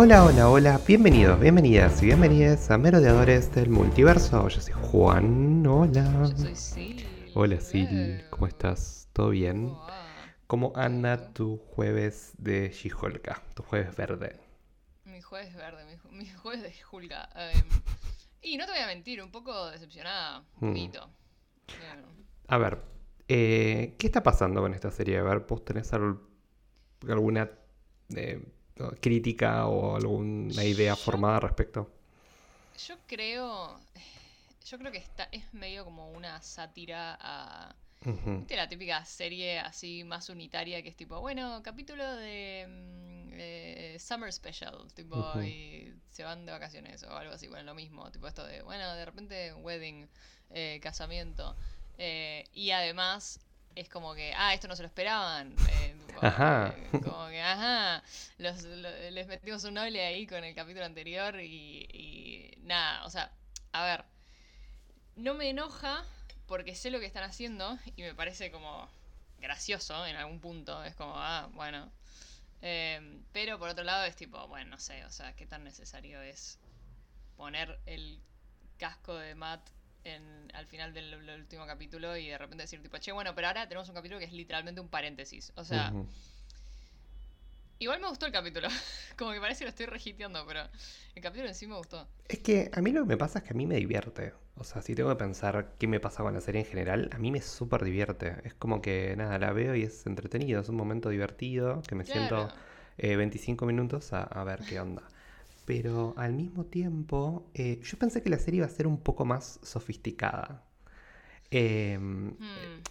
Hola, hola, hola, bienvenidos, bienvenidas y bienvenidas a Merodeadores del Multiverso. Yo soy Juan, hola. Yo soy Sil. Hola Sil, ¿cómo estás? ¿Todo bien? ¿cómo anda tu jueves de She-Hulk? Tu jueves verde. Mi jueves verde, mi, ju- mi jueves de Julga. Em, y no te voy a mentir, un poco decepcionada. Un Hmm. poquito. Bueno, A ver, eh, ¿qué está pasando con esta serie? A ver, ¿vos tenés al- alguna eh, crítica o alguna idea Yo- formada al respecto? yo creo. Yo creo que está, es medio como una sátira a. Ujú, ¿Viste la típica serie así más unitaria que es tipo, bueno, capítulo de mm, eh, Summer Special, tipo, y se van de vacaciones o algo así, bueno, lo mismo, tipo esto de, bueno, de repente wedding, eh, casamiento, eh, y además es como que, ah, esto no se lo esperaban, eh, tipo, Ajá. eh, como que, ajá, los- lo- les metimos un noble ahí con el capítulo anterior y, y nada, o sea, a ver, no me enoja porque sé lo que están haciendo y me parece como gracioso en algún punto. Es como, ah, bueno. Em, pero por otro lado es tipo, bueno, no sé, o sea, qué tan necesario es poner el casco de Matt en, al final del, del último capítulo y de repente decir tipo, che, bueno, pero ahora tenemos un capítulo que es literalmente un paréntesis. O sea, igual me gustó el capítulo. como que parece que lo estoy regiteando, pero el capítulo en sí me gustó. Es que a mí lo que me pasa es que a mí me divierte. O sea, si tengo que pensar qué me pasa con la serie en general, a mí me súper divierte. Es como que nada, la veo y es entretenido, es un momento divertido, que me siento eh, 25 minutos a, a ver qué onda. Pero al mismo tiempo, eh, yo pensé que la serie iba a ser un poco más sofisticada. Eh,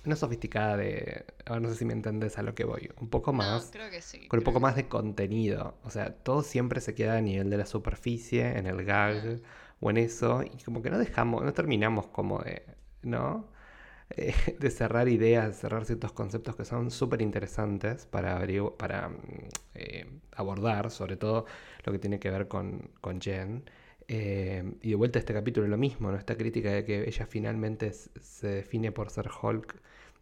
No sofisticada de... ahora no sé si me entendés a lo que voy. Un poco No, más... creo que sí. Con un poco que más de contenido. O sea, todo siempre se queda a nivel de la superficie, en el gag o en eso. Y como que no dejamos, no terminamos como de, ¿no? Eh, de cerrar ideas, de cerrar ciertos conceptos que son súper interesantes para, para mm, eh, abordar, sobre todo lo que tiene que ver con, con Jen. Eh, y de vuelta a este capítulo lo mismo, ¿no? Esta crítica de que ella finalmente se define por ser Hulk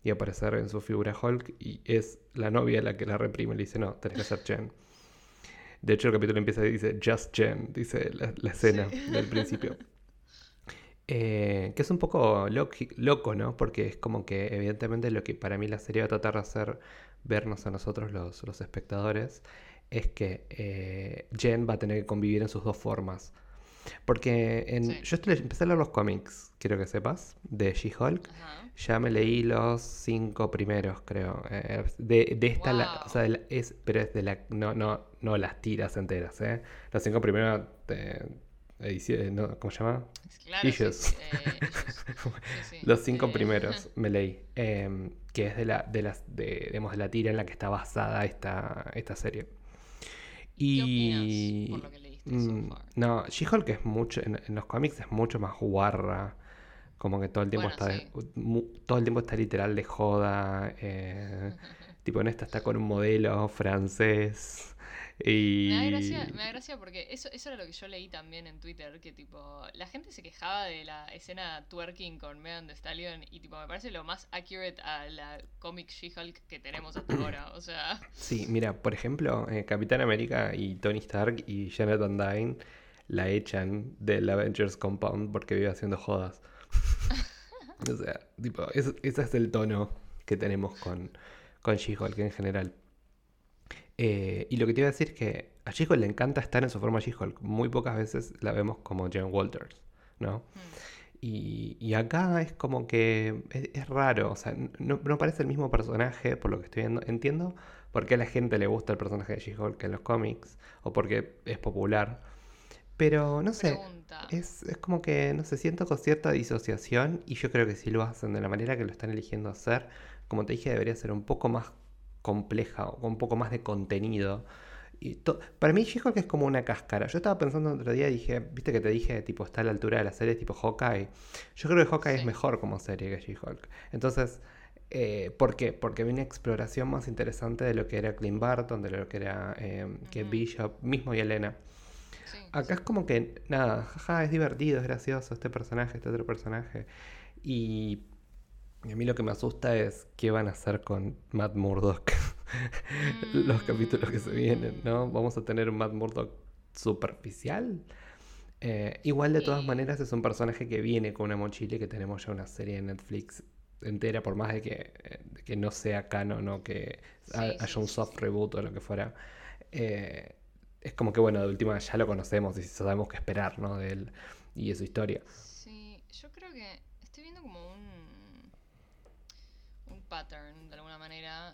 y aparecer en su figura Hulk y es la novia la que la reprime y le dice, no, tenés que ser Jen. De hecho, el capítulo empieza y dice, Just Jen, dice la, la escena Sí. del principio. Eh, que es un poco loco, ¿no? Porque es como que evidentemente lo que para mí la serie va a tratar de hacer vernos a nosotros los, los espectadores es que eh, Jen va a tener que convivir en sus dos formas. Porque en, Sí. yo estoy- empecé a leer los cómics, quiero que sepas, de She-Hulk. Ya me leí los cinco primeros, creo. Eh, de, de esta, la- o sea, de la- es, pero es de la, no, no, no las tiras enteras, ¿eh? Los cinco primeros, eh, no, ¿cómo se llama? Claro, sí. Sí. Los cinco primeros me leí, que es de la, de las, de, digamos, de la tira en la que está basada esta, esta serie. ¿Qué Y opinas por lo que leíste so mm, far? no, She-Hulk es mucho, en, en los cómics es mucho más guarra, como que todo el tiempo Bueno, está, sí. mu- todo el tiempo está literal de joda, eh, tipo en esta está con un modelo francés y Me da gracia, me da gracia porque eso, eso era lo que yo leí también en Twitter, que tipo, la gente se quejaba de la escena twerking con Megan Thee Stallion y tipo, me parece lo más accurate a la comic She-Hulk que tenemos hasta ahora, o sea, Sí, mira, por ejemplo, eh, Capitán América y Tony Stark y Janet Van Dyne la echan del Avengers Compound porque vive haciendo jodas. O sea, tipo, es- ese es el tono que tenemos con, con She-Hulk en general. Eh, y lo que te iba a decir es que a She-Hulk le encanta estar en su forma She-Hulk. Muy pocas veces la vemos como Jen Walters, ¿no? mm, Y, y acá es como que es, es raro, o sea, no, no parece el mismo personaje por lo que estoy viendo. Entiendo por qué a la gente le gusta el personaje de She-Hulk en los cómics o porque es popular, pero no sé, es, es como que, no sé, siento con cierta disociación y yo creo que si lo hacen de la manera que lo están eligiendo hacer, como te dije, debería ser un poco más compleja o con un poco más de contenido. Y para mí She-Hulk es como una cáscara. Yo estaba pensando el otro día y dije, viste que te dije, tipo, está a la altura de la serie tipo Hawkeye. Yo creo que Hawkeye es Sí. mejor como serie que She-Hulk. Entonces, eh, ¿por qué? Porque había una exploración más interesante de lo que era Clint Barton, de lo que era eh, Kate Ujú. Bishop, mismo y Elena. Sí, Acá es como que, nada, jaja, es divertido, es gracioso este personaje, este otro personaje. Y y a mí lo que me asusta es qué van a hacer con Matt Murdock. Los capítulos que se vienen, ¿no? Vamos a tener un Matt Murdock superficial. Eh, igual de todas maneras es un personaje que viene con una mochila y que tenemos ya una serie de Netflix entera, por más de que, de que no sea canon o que Sí, haya sí, un soft sí. reboot o lo que fuera. eh, es como que bueno, de última ya lo conocemos y sabemos qué esperar, ¿no? De él y de su historia. Sí, yo creo que estoy viendo como un pattern de alguna manera.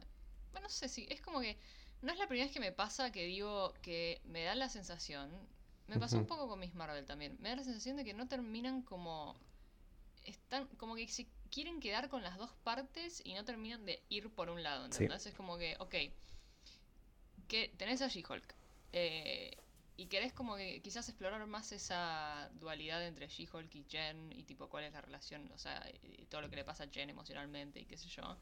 Bueno, no sé si es como que no es la primera vez que me pasa que digo que me da la sensación. Me pasó un poco con Miss Marvel también. Me da la sensación de que no terminan como están como que se quieren quedar con las dos partes y no terminan de ir por un lado, Sí. ¿entendés? Es como que, ok, que tenés a She-Hulk eh, y querés como que quizás explorar más esa dualidad entre She-Hulk y Jen y tipo cuál es la relación, o sea, y todo lo que le pasa a Jen emocionalmente y qué sé yo.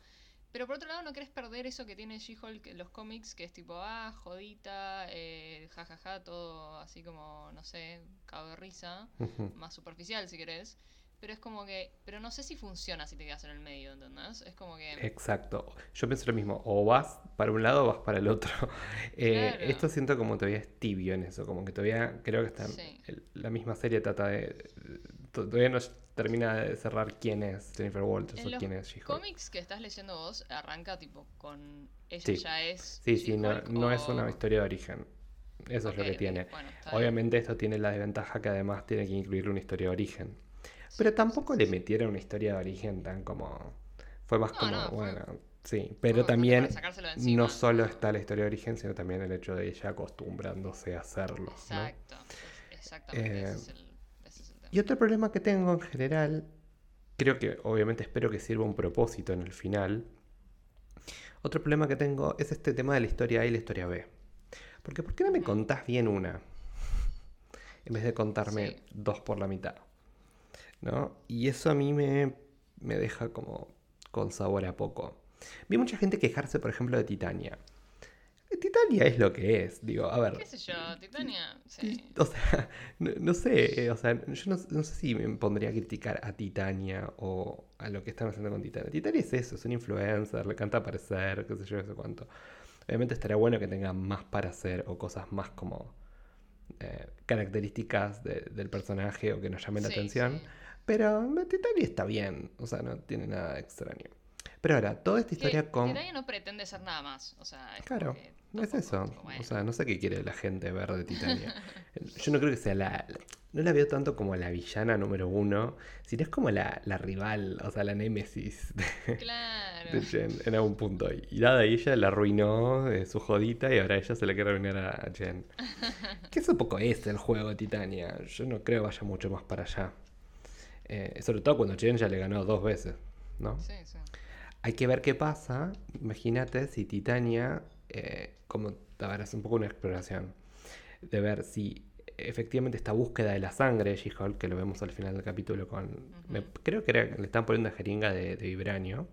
Pero por otro lado no querés perder eso que tiene She-Hulk en los cómics, que es tipo, ah, jodita, eh, jajaja, todo así como, no sé, cago de risa más superficial si querés. Pero es como que. Pero no sé si funciona si te quedas en el medio, ¿entendés? Es como que. Exacto. Yo pienso lo mismo. O vas para un lado o vas para el otro. Eh, Claro. Esto siento como todavía es tibio en eso. Como que todavía creo que está. Sí. el- la misma serie trata de. to- Todavía no termina de cerrar quién es Jennifer Walters En o quién es She-Hulk. cómics que estás leyendo vos arranca tipo con. Ella Sí. ya es. Sí, sí, no, no es una historia de origen. Eso es lo que tiene. bueno, está bien. Obviamente esto tiene la desventaja que además tiene que incluir una historia de origen. Pero tampoco le sí. metieron una historia de origen tan como... Fue más No, como, no, fue- bueno, sí. Pero bastante también no solo está la historia de origen, sino también el hecho de ella acostumbrándose a hacerlo. ¿no? Exacto. Exactamente. Eh, ese, es el, ese es el tema. Y otro problema que tengo en general, creo que obviamente espero que sirva un propósito en el final. Otro problema que tengo es este tema de la historia A y la historia B. Porque ¿por qué no me contás bien una? En vez de contarme Sí. dos por la mitad. ¿No? Y eso a mí me, me deja como con sabor a poco. Vi mucha gente quejarse, por ejemplo, de Titania. Titania es lo que es. Digo, a ver. ¿Qué sé yo? Titania. Sí. O sea, no, no sé, o sea, yo no, no sé si me pondría a criticar a Titania o a lo que están haciendo con Titania. Titania es eso, es un influencer, le encanta aparecer, qué sé yo, no sé cuánto. Obviamente estaría bueno que tenga más para hacer o cosas más como eh, características de- del personaje o que nos llamen la atención. sí. Pero Titania está bien, o sea, no tiene nada extraño. Pero ahora, toda esta historia que con... Titania no pretende ser nada más. O sea, es Claro, que es eso. bueno. O sea, no sé qué quiere la gente ver de Titania. Yo no creo que sea la, la- No la veo tanto como la villana número uno, sino es como la, la rival, o sea, la némesis de, Claro. de Jen en algún punto. Y nada, ella la arruinó eh, su jodita y ahora ella se le quiere arruinar a, Jen. Que eso un poco es el juego de Titania. Yo no creo vaya mucho más para allá. Eh, sobre todo cuando Jen ya le ganó dos veces, ¿no? Sí, sí. Hay que ver qué pasa. Imagínate si Titania, eh, como a ver, es un poco una exploración, de ver si efectivamente esta búsqueda de la sangre de She-Hulk, que lo vemos al final del capítulo con, me- creo que era- le están poniendo una jeringa de, de vibranio.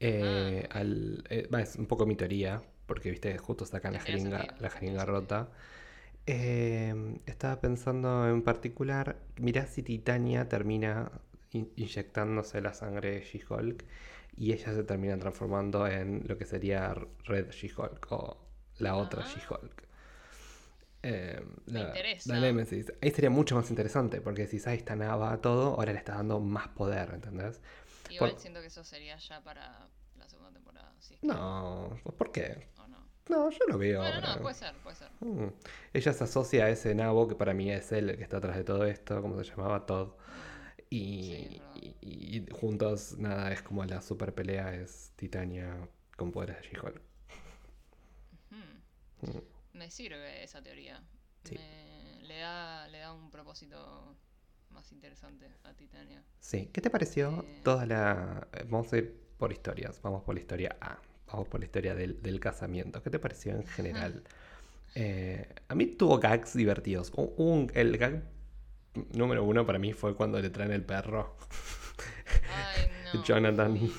Eh, Ah. al- eh, es un poco mi teoría, porque viste, justo sacan la jeringa, la jeringa rota. Eh, estaba pensando en particular, mirá si Titania termina in- inyectándose la sangre de She-Hulk y ella se termina transformando en lo que sería Red She-Hulk o la otra Ah. She-Hulk. Eh, Me la, interesa. la Nemesis. Ahí sería mucho más interesante porque si sabes está todo, ahora le estás dando más poder, ¿entendés? Igual Por- siento que eso sería ya para la segunda temporada. Si es que- No, ¿por qué? ¿O no? Yo lo veo. Bueno, ahora. no, puede ser, puede ser. Mm. Ella se asocia a ese nabo que para mí es él el que está atrás de todo esto, como se llamaba Todd. Y, Sí, y- y juntos, nada, es como la super pelea, es Titania con poderes de She-Hulk. Mm. Me sirve esa teoría. Sí. Me- le, da, le da un propósito más interesante a Titania. Sí, ¿qué te pareció Eh. toda la... eh, Vamos a ir por historias, vamos por la historia A, vamos por la historia del, del casamiento. ¿Qué te pareció en general? Eh, a mí tuvo gags divertidos. Un, un- el gag número uno para mí fue cuando le traen el perro. Ay, no. Jonathan.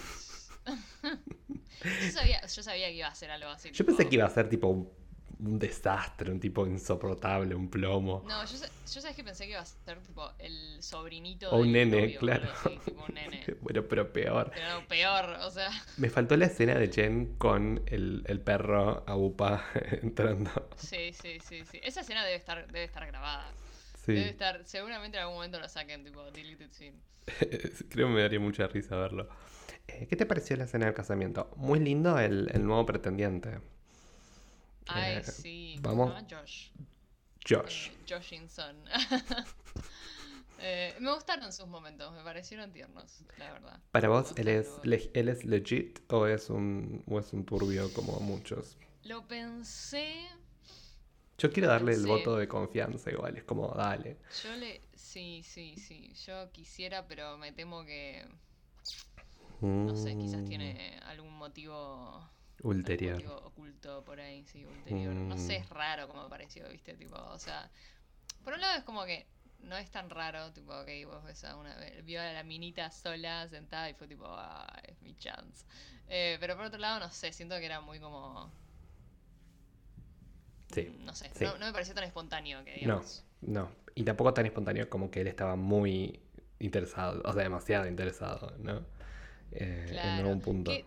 yo, sabía, yo sabía que iba a ser algo así. Yo tipo, pensé que iba a ser tipo un, un desastre, un tipo insoportable, un plomo. No, yo, yo sabes que pensé que iba a ser tipo el sobrinito O un nene, novio, claro. así, tipo un nene. bueno, pero peor. Pero no, peor, o sea. Me faltó la escena de Jen con el, el perro Abupa entrando. Sí, sí, sí, sí. Esa escena debe estar, debe estar grabada. Sí, Debe estar, seguramente en algún momento lo saquen, tipo, deleted scene. creo que me daría mucha risa verlo. Eh, ¿Qué te pareció la escena del casamiento? Muy lindo el, el nuevo pretendiente. Ay, Eh, sí. vamos. Josh. Josh. Eh, Joshinson. Eh, me gustaron sus momentos, me parecieron tiernos, la verdad. ¿Para vos él es, le- él es legit o es un, o es un turbio como muchos? Lo pensé. Yo quiero darle el voto de confianza igual, es como, dale. Yo le. Sí, sí, sí. Yo quisiera, pero me temo que. No sé, quizás Mm, tiene algún motivo. Ulterior. oculto por ahí, sí, ulterior. No sé, Mm. es raro como me pareció, ¿viste? Tipo, o sea. Por un lado es como que no es tan raro, tipo, ok, vos ves a una. Vio a la minita sola, sentada y fue tipo, ah, es mi chance. Eh, pero por otro lado, no sé, siento que era muy como. Sí, No sé, sí. no, no me pareció tan espontáneo que No, digamos. no. Y tampoco tan espontáneo como que él estaba muy interesado, o sea, demasiado interesado, ¿no? Eh, En algún punto. Que,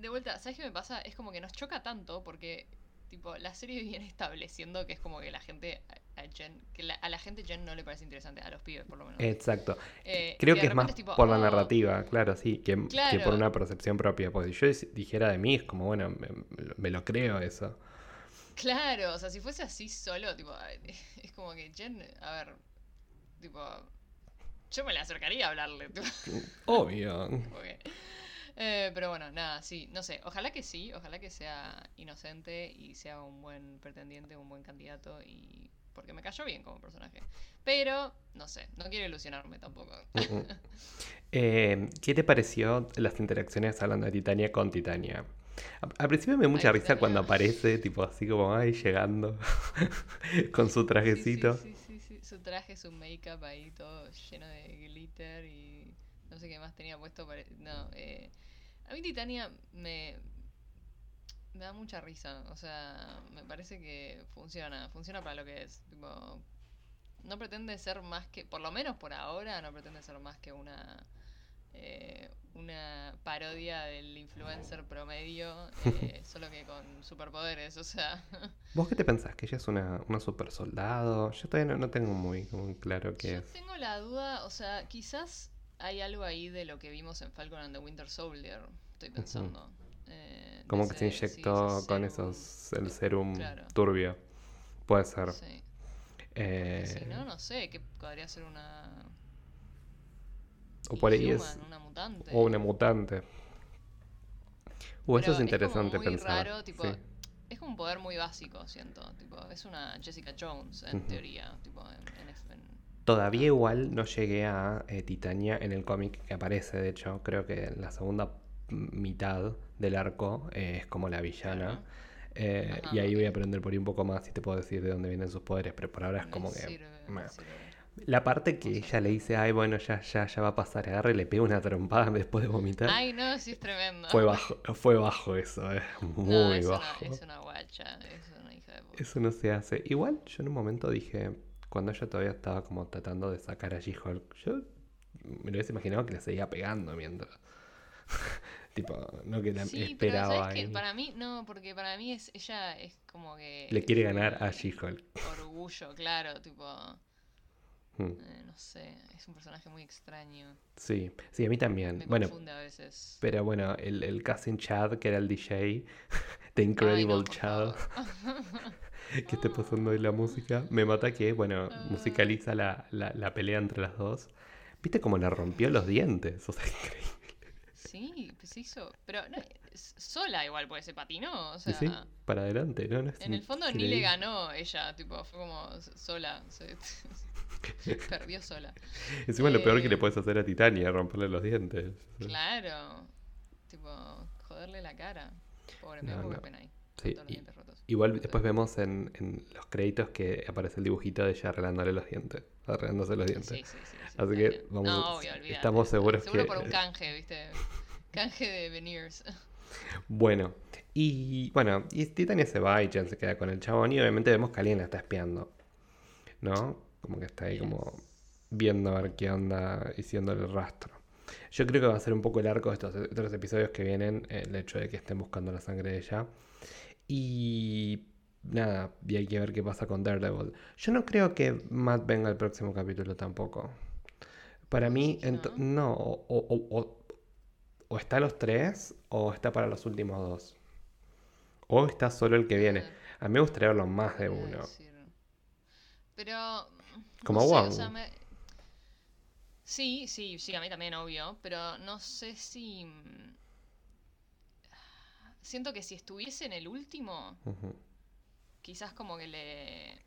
de vuelta, ¿sabes qué me pasa? Es como que nos choca tanto porque, tipo, la serie viene estableciendo que es como que la gente, a, Jen, que la- a la gente Jen no le parece interesante, a los pibes por lo menos. Exacto. Eh, Creo que es más tipo, por la "Oh, narrativa, claro, sí, que, que por una percepción propia. Porque si yo dijera de mí, es como, bueno, me, me lo- creo eso. Claro, o sea, si fuese así solo, tipo, es como que Jen, a ver, tipo, yo me le acercaría a hablarle, tipo, Obvio. que- eh, pero bueno, nada, sí, no sé, ojalá que sí, ojalá que sea inocente y sea un buen pretendiente, un buen candidato y porque me cayó bien como personaje. Pero, no sé, no quiero ilusionarme tampoco. Mm, mm. Eh, ¿Qué te pareció las interacciones hablando de Titania con Titania? A- Al principio me dio mucha Ay, risa Titania. cuando aparece, tipo así como, ay, llegando con su sí, trajecito. Sí, sí, sí, Su traje, su make-up ahí todo lleno de glitter y no sé qué más tenía puesto. pare- No, eh, a mí Titania me, me da mucha risa. O sea, me parece que funciona, funciona para lo que es. Tipo, no pretende ser más que, por lo menos por ahora, no pretende ser más que una eh, una parodia del influencer promedio, eh, solo que con superpoderes, o sea. ¿Vos qué te pensás? ¿Que ella es una, una super soldado? Yo todavía no, no tengo muy, muy claro qué Yo es. tengo la duda, o sea, quizás hay algo ahí de lo que vimos en Falcon and the Winter Soldier, estoy pensando. Eh, Como que se sí, inyectó con serum. esos, el serum Claro. turbio. Puede ser. Sí. Eh, Si no, no sé, que podría ser una. o por ahí es. Inhuman, una mutante. O una mutante. Uh, eso es como interesante muy pensar. raro, tipo, sí. Es como un poder muy básico, siento. Tipo, es una Jessica Jones, en teoría. Tipo, en, en- en- Todavía igual no llegué a eh, Titania en el cómic que aparece, de hecho, creo que en la segunda mitad del arco eh, es como la villana. Eh, Ajá, y ahí voy a aprender por ahí un poco más y te puedo decir de dónde vienen sus poderes, pero por ahora es como que... sirve, me. La parte que ella le dice, ay, bueno, ya, ya, ya va a pasar, agarra y le pega una trompada después de vomitar. Ay, no, sí es tremendo. Fue bajo, fue bajo eso, eh, muy No, es bajo. Una, es una guacha, es una hija de puta. Eso no se hace. Igual yo en un momento dije, cuando ella todavía estaba como tratando de sacar a She-Hulk, yo me lo hubiese imaginado que le seguía pegando mientras. tipo, no que la Sí, pero esperaba ¿sabes qué? ahí. Para mí, no, porque para mí es ella es como que... Le quiere ganar a eh, She-Hulk. Orgullo, claro, tipo... Hmm, eh, no sé, es un personaje muy extraño. Sí, sí, a mí también. Me Bueno, confunde a veces. pero bueno, el, el casting Chad, que era el DJ, The Ay, Incredible no, Chad. que esté pasando ahí la música, me mata que, bueno, Ah. musicaliza la, la, la pelea entre las dos. ¿Viste cómo le rompió los dientes? O sea, increíble. Sí, pues se hizo... Pero no, sola igual, porque se patinó, o sea... sí, para adelante, ¿no? En el fondo ni le ganó ella, tipo, fue como sola, se perdió sola. Encima lo peor que le Eh, puedes hacer a Titania, romperle los dientes. Claro, tipo, joderle la cara. Pobre, me No, no. ahí. Sí, y-. Igual después vemos en, en los créditos que aparece el dibujito de ella arreglándole los dientes. Arreglándose los dientes. Sí, sí, sí, sí, Así que bien. vamos- No, obvio, estamos seguros Seguro que- por un canje, ¿viste? Canje de veneers. Bueno, y bueno, y Titania se va y Jen se queda con el chabón y obviamente vemos que alguien la está espiando. ¿No? Como que está ahí como viendo a ver qué onda y el rastro. Yo creo que va a ser un poco el arco de estos episodios que vienen, el hecho de que estén buscando la sangre de ella. Y nada, y hay que ver qué pasa con Daredevil. Yo no creo que Matt venga al próximo capítulo tampoco. Para mí, no, o, o, está los tres o está para los últimos dos. O está solo el que viene. A mí me gustaría verlo más de uno. Pero... Como no Sí, sí, sí, a mí también, obvio. Pero no sé si... Siento que si estuviese en el último quizás como que le,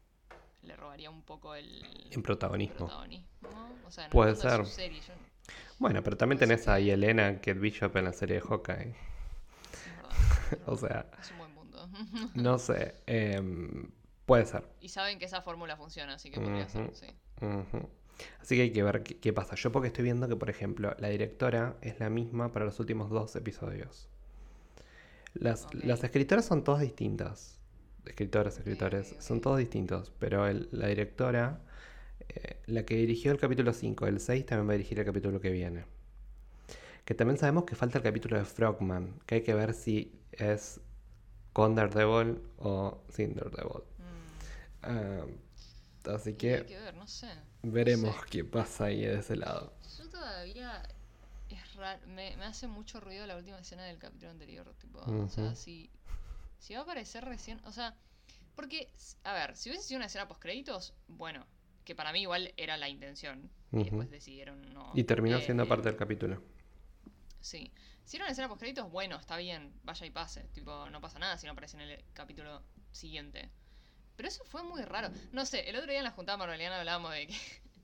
le robaría un poco el, el protagonismo. O sea, Puede ser. Bueno, pero también tenés a Elena Kate Bishop en la serie de Hawkeye. o sea. Es un buen mundo. no sé. Em, puede ser. Y saben que esa fórmula funciona, así que podría ser, sí. Así que hay que ver qué, qué, pasa. Yo porque estoy viendo que, por ejemplo, la directora es la misma para los últimos dos episodios. Las, las escritoras son todas distintas escritoras, escritores, son todos distintos, pero la directora, eh, la que dirigió el capítulo 5, el 6 también va a dirigir el capítulo que viene. Que también sabemos que falta el capítulo de Frogman, que hay que ver si es con Daredevil o sin Daredevil. Mm. Ah, así que, veremos qué pasa ahí de ese lado. Yo todavía es raro, me, hace mucho ruido la última escena del capítulo anterior, tipo, o sea, si si va a aparecer recién. O sea, porque, a ver, si hubiese sido una escena post créditos, bueno, que para mí igual era la intención. Y después decidieron no. Y terminó siendo parte del capítulo. Sí. Si era una escena post créditos, bueno, está bien, vaya y pase. Tipo, no pasa nada si no aparece en el capítulo siguiente. Pero eso fue muy raro. No sé, el otro día en la juntada marveliana hablábamos de que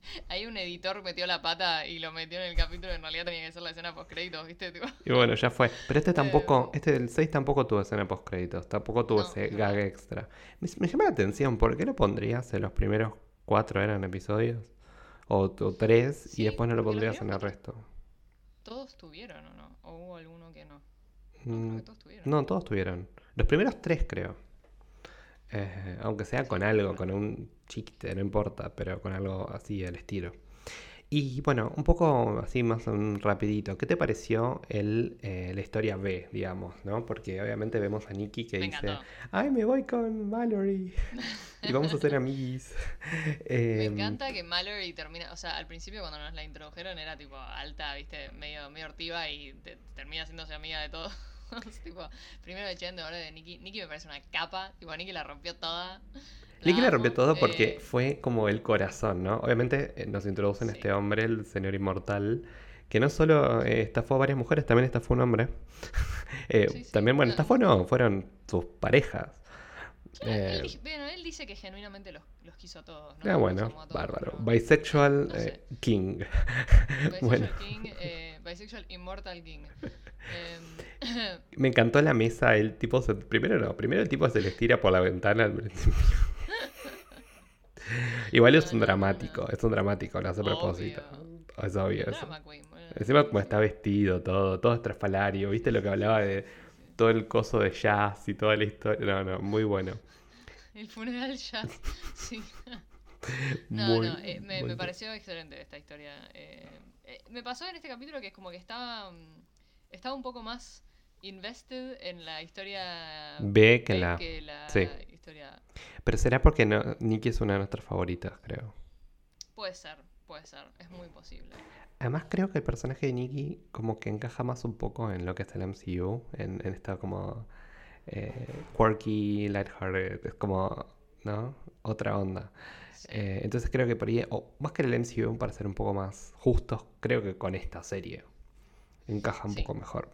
Ahí un editor metió la pata y lo metió en el capítulo. En realidad tenía que ser la escena post créditos, ¿viste? Y bueno, ya fue. Pero este tampoco, este del 6 tampoco tuvo escena post créditos. Tampoco tuvo ese gag extra. Me, llama la atención, ¿por qué lo pondrías en los primeros cuatro eran episodios? O, tres y después no lo pondrías en el resto. ¿Todos tuvieron o no? ¿O hubo alguno que no? No, mm, todos tuvieron. No, todos tuvieron. Los primeros tres creo. Eh, aunque sea con algo, con un chiste, no importa, pero con algo así al estilo. Y bueno, un poco así más un rapidito, ¿qué te pareció el, eh, la historia B, digamos, no? Porque obviamente vemos a Nikki que dice, ay, me voy con Mallory y vamos a ser amiguis. me em, encanta que Mallory termina, o sea, al principio cuando nos la introdujeron era tipo alta, viste, medio, medio hortiva y termina haciéndose amiga de todo. tipo, primero de Chen, ahora de Nikki. Nikki me parece una capa. Tipo, Nikki la rompió toda. Nikki la rompió todo porque eh, fue como el corazón, ¿no? Obviamente eh, nos introducen a este hombre, el señor inmortal, que no solo eh, estafó a varias mujeres, también estafó a un hombre. también, bueno, estafó no, fueron sus parejas. él, bueno, él dice que genuinamente los, los quiso a todos. ¿no? Ah, bueno, bárbaro. Bisexual King. Bisexual King, Bisexual Immortal King. Em, Me encantó la mesa, el tipo se, primero no, primero el tipo se le tira por la ventana al principio. Igual es un dramático, es un dramático, lo hace a propósito. Es obvio eso. Encima como está vestido todo, todo estrafalario, ¿viste lo que hablaba de todo el coso de jazz y toda la historia? No, no, muy bueno. El funeral jazz, sí. No, no, eh, me, pareció excelente esta historia. Eh, eh, me pasó en este capítulo que es como que estaba, mm, estaba un poco más invested en la historia B que, la... sí. historia Pero será porque no, Nikki es una de nuestras favoritas, creo. Puede ser, puede ser, es muy posible. Además creo que el personaje de Nikki como que encaja más un poco en lo que es el MCU, en, esta como eh, quirky, lighthearted, es como, ¿no? Otra onda. Eh, entonces creo que por ahí, o más que el MCU, para ser un poco más justos, creo que con esta serie encaja un poco mejor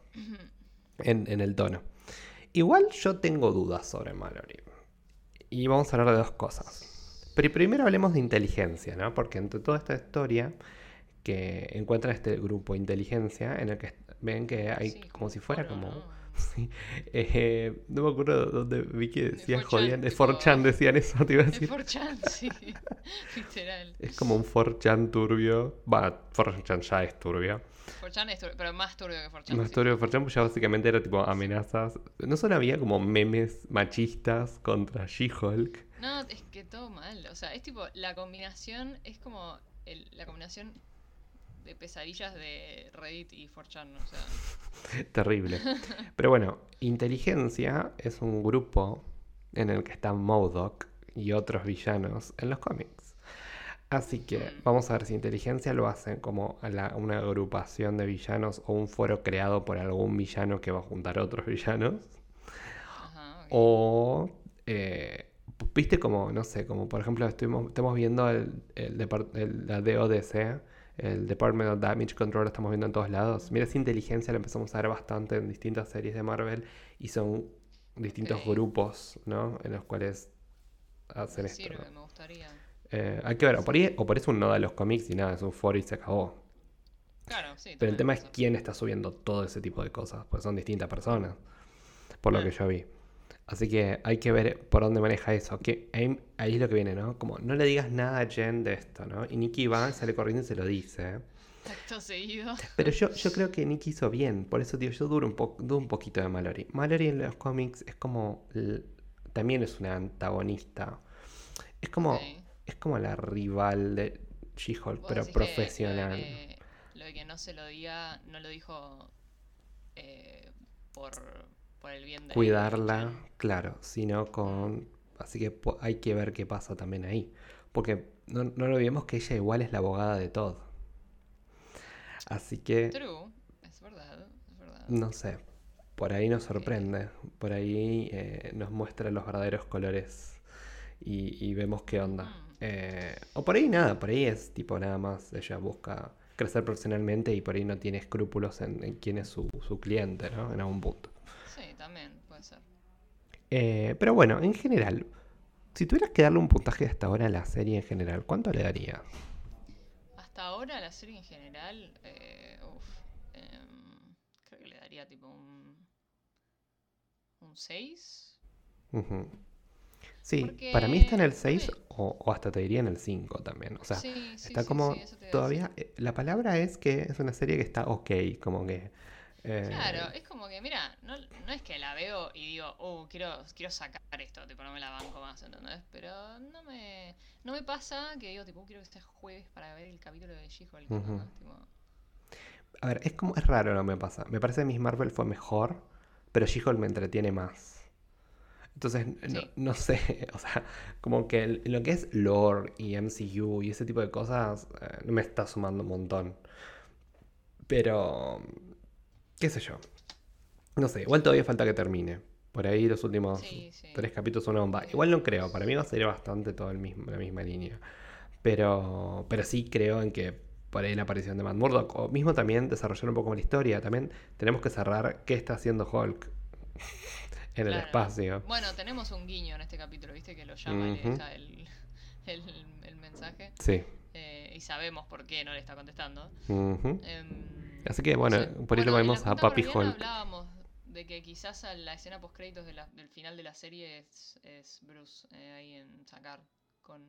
en, el tono. Igual yo tengo dudas sobre Mallory. Y vamos a hablar de dos cosas. Pero primero hablemos de inteligencia, ¿no? Porque entre toda esta historia que encuentra este grupo de inteligencia en el que ven que hay como si fuera como Sí. Eh, no me acuerdo dónde vi que decían, 4chan, jodían. De tipo- 4chan decían eso, te iba a Es decir. 4chan, sí. Literal. Es como un 4chan turbio. Va, 4chan ya es turbio. 4chan es turbio, pero más turbio que 4chan. Más sí. turbio que 4chan, pues ya básicamente era tipo amenazas. No solo había como memes machistas contra She-Hulk. No, es que todo mal. O sea, es tipo, la combinación es como el- la combinación de pesadillas de Reddit y 4chan. O sea, Terrible. Pero bueno, Inteligencia es un grupo en el que está MODOK y otros villanos en los cómics. Así que vamos a ver si Inteligencia lo hacen como a la- una agrupación de villanos o un foro creado por algún villano que va a juntar otros villanos. ajá. O, eh, viste como, no sé, como por ejemplo estuvimos, estamos viendo el, el depart- el- la DODC, el Department of Damage Control, lo estamos viendo en todos lados. Mira, esa inteligencia la empezamos a ver bastante en distintas series de Marvel y son distintos grupos, ¿no? En los cuales hacen Me esto. sirve, ¿no? me gustaría. Eh, hay que ver, o por, ahí, o por eso un nodo a los cómics y nada, es un foro y se acabó. Claro, sí. Pero el tema es quién está subiendo todo ese tipo de cosas, pues son distintas personas, por lo Ah. que yo vi. Así que hay que ver por dónde maneja eso. Que ahí, ahí es lo que viene, ¿no? Como no le digas nada a Jen de esto, ¿no? Y Nikki va, sale corriendo y se lo dice. Acto seguido. Pero yo, yo creo que Nikki hizo bien, por eso, tío, yo duro un, po- dudo un poquito de Mallory. Mallory en los cómics es como. También es una antagonista. Es como. Ok. Es como la rival de She-Hulk, pero decís que lo de profesional. que- Lo de, que, no se lo diga, no lo dijo eh, por, por el bien de cuidarla, claro, sino con... Así que hay que ver qué pasa también ahí. Porque no, no lo olvidemos que ella igual es la abogada de todo. Así que, True, es verdad, es verdad. no sé, por ahí nos sorprende, por ahí eh, nos muestra los verdaderos colores y, y vemos qué onda. Mm. Eh, o por ahí nada, por ahí es tipo nada más, ella busca crecer profesionalmente y por ahí no tiene escrúpulos en, en quién es su, su cliente, ¿no? En algún punto. Sí, también puede ser. Eh, pero bueno, en general, si tuvieras que darle un puntaje hasta ahora a la serie en general, ¿cuánto le darías? Hasta ahora la serie en general, eh, uf, em, creo que le daría tipo un, un 6. Ujú. Sí, Porque, para mí está en el no 6 me- o, o hasta te diría en el 5 también. O sea, sí, sí, está sí, como todavía... eh, La palabra es que es una serie que está ok, como que... eh, Claro, es como que, mira, no, no es que la veo y digo, oh, quiero, quiero sacar esto, tipo, no me la banco más, ¿entendés? Pero no me, no me pasa que digo, tipo, "Uh, quiero que sea jueves para ver el capítulo de She-Hulk, A ver, es como... Es raro lo que me pasa. Me parece que Miss Marvel fue mejor, pero She-Hulk me entretiene más. Entonces, no, Sí. no sé, o sea, como que lo que es lore y MCU y ese tipo de cosas eh, me está sumando un montón. Pero, qué sé yo. No sé, igual todavía falta que termine. Por ahí los últimos Sí, sí. tres capítulos son una bomba. Igual no creo, para mí va a ser bastante todo el mismo, la misma línea. Pero, pero sí creo en que por ahí la aparición de Matt Murdock, o mismo también desarrollar un poco la historia. También tenemos que cerrar qué está haciendo Hulk en el espacio. Bueno, tenemos un guiño en este capítulo, ¿viste? Que lo llama y le deja el, el, el mensaje. Sí. eh, y sabemos por qué no le está contestando. Em, Así que bueno, sí. por ahí Bueno, vemos a Papi Hulk. hablábamos de que quizás a la escena post créditos del final de la serie es, es Bruce eh, ahí en sacar con,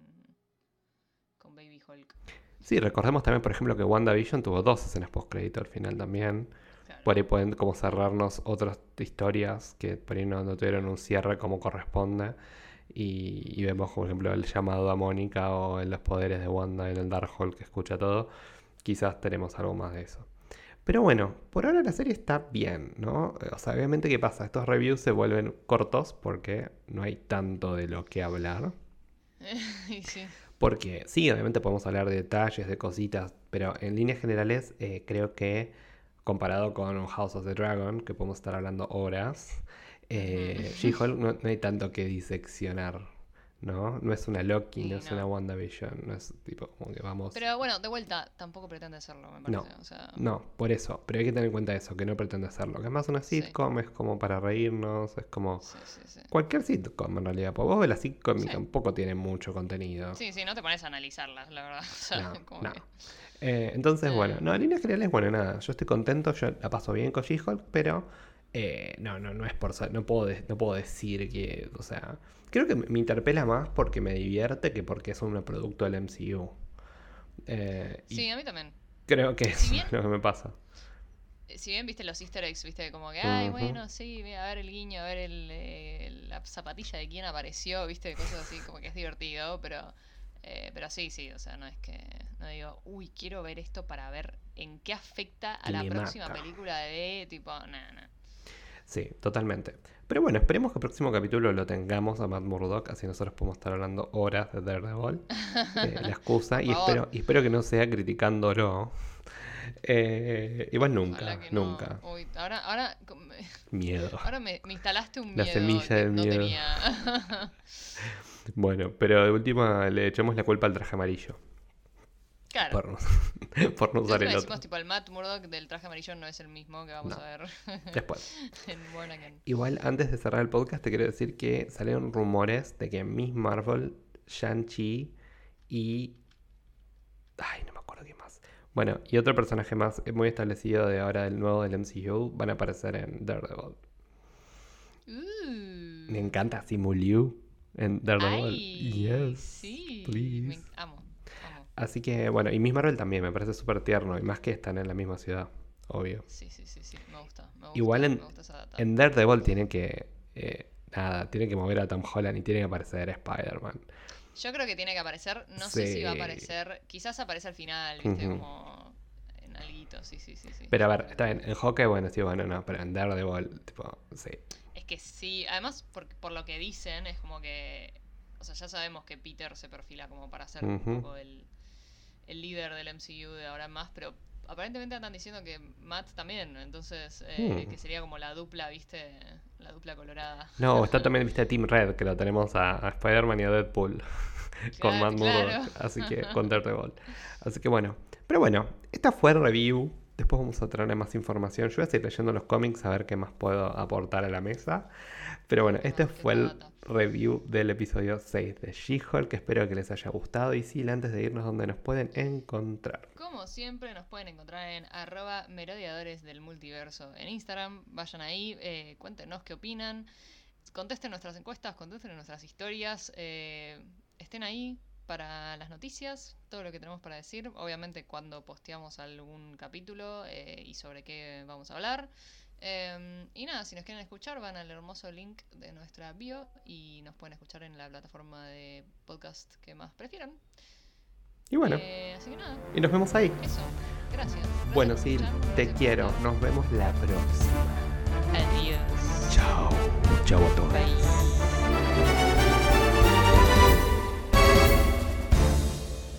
con Baby Hulk. Sí, recordemos también, por ejemplo, que WandaVision tuvo dos escenas post-crédito al final también. Claro. Por ahí pueden como cerrarnos otras historias que por ahí no, no tuvieron un cierre como corresponde. Y, y vemos, por ejemplo, el llamado a Mónica o en los poderes de Wanda en el Darkhold que escucha todo. Quizás tenemos algo más de eso. Pero bueno, por ahora la serie está bien, ¿no? O sea, obviamente, ¿qué pasa? Estos reviews se vuelven cortos porque no hay tanto de lo que hablar. sí. Porque sí, obviamente podemos hablar de detalles, de cositas, pero en líneas generales eh, creo que comparado con House of the Dragon, que podemos estar hablando horas, eh. She-Hulk no, no hay tanto que diseccionar, ¿no? No es una Loki, Sí, no es no. una WandaVision, no es tipo como que vamos... Pero bueno, de vuelta, tampoco pretende hacerlo, me No. parece. O sea, No, por eso, pero hay que tener en cuenta eso, que no pretende hacerlo, que es más una Sí. sitcom, es como para reírnos, es como sí, cualquier sitcom en realidad, porque vos ves la sitcom y tampoco tiene mucho contenido. Sí, sí, no te pones a analizarlas, la verdad. O sea, No, como no. que- Eh, entonces, bueno, no, en líneas generales, bueno, nada, yo estoy contento, yo la paso bien con She-Hulk, pero Eh, no, no, no es por... No puedo, de- no puedo decir que... O sea, creo que me interpela más porque me divierte que porque es un producto del MCU. Eh, Sí, a mí también. creo que Si es bien- lo que me pasa. Eh, Si bien viste los easter eggs, viste como que, ay, bueno, sí, a ver el guiño, a ver el, eh, la zapatilla de quién apareció, viste, cosas así, como que es divertido, pero, eh, pero sí, sí, o sea, no es que, no digo, uy, quiero ver esto para ver en qué afecta a la próxima mata. película de, tipo, nada, nada. Sí, totalmente. Pero bueno, esperemos que el próximo capítulo lo tengamos a Matt Murdock, así nosotros podemos estar hablando horas de Daredevil. Eh, la excusa. y, espero, y espero que no sea criticándolo. Eh, igual nunca, no. nunca. Uy, ahora, ahora, Miedo. ahora me, me instalaste un La miedo semilla que del no miedo. tenía. Bueno, pero de última le echamos la culpa al traje amarillo. claro. Por no, por no usar el decimos, otro. tipo, el Matt Murdock del traje amarillo no es el mismo que vamos No. a ver Después. en. Igual, antes de cerrar el podcast, te quiero decir que salieron rumores de que Miss Marvel, Shang-Chi y. Ay, no me acuerdo quién más. Bueno, y otro personaje más muy establecido de ahora del nuevo del MCU van a aparecer en Daredevil. Uh. Me encanta Simu Liu en Daredevil. Ay, yes, sí, please. me amo, amo. Así que, bueno, y Miss Marvel también me parece súper tierno, y más que están en la misma ciudad, obvio. Sí, sí, sí, sí, me gusta. Me gusta Igual en- me gusta esa data. En Daredevil tiene que. eh, nada, tiene que mover a Tom Holland y tiene que aparecer Spider-Man. Yo creo que tiene que aparecer, no sé si va a aparecer, quizás aparece al final, viste, como en alguito, sí, sí, sí, sí. Pero a ver, está bien, en Hawkeye, bueno, sí, bueno, no, pero en Daredevil, tipo, sí. Que sí, además por, por lo que dicen es como que, o sea, ya sabemos que Peter se perfila como para ser un poco el, el líder del MCU de ahora más, pero aparentemente andan diciendo que Matt también, entonces eh, Hmm. que sería como la dupla, viste, la dupla colorada. No, está también, viste, Team Red, que lo tenemos a, a Spider-Man y a Deadpool con Claro, Matt Murdock, claro. así que con Daredevil. Así que bueno, pero bueno, esta fue review. Después vamos a traer más información. Yo voy a seguir leyendo los cómics a ver qué más puedo aportar a la mesa. Pero bueno, este Ah, fue el review del episodio 6 de She-Hulk. Espero que les haya gustado. Y sí, antes de irnos, donde nos pueden encontrar? Como siempre, nos pueden encontrar en arroba merodiadores del multiverso en Instagram. Vayan ahí, eh, cuéntenos qué opinan, contesten nuestras encuestas, contesten nuestras historias, eh, estén ahí para las noticias, todo lo que tenemos para decir, obviamente cuando posteamos algún capítulo eh, y sobre qué vamos a hablar. Eh, y nada, si nos quieren escuchar, van al hermoso link de nuestra bio y nos pueden escuchar en la plataforma de podcast que más prefieran. Y bueno, Eh, así que nada, y nos vemos ahí. eso. Gracias. Gracias Bueno, sí, te quiero. Nos vemos la próxima. Adiós. Chao. Chao a todos. Bye.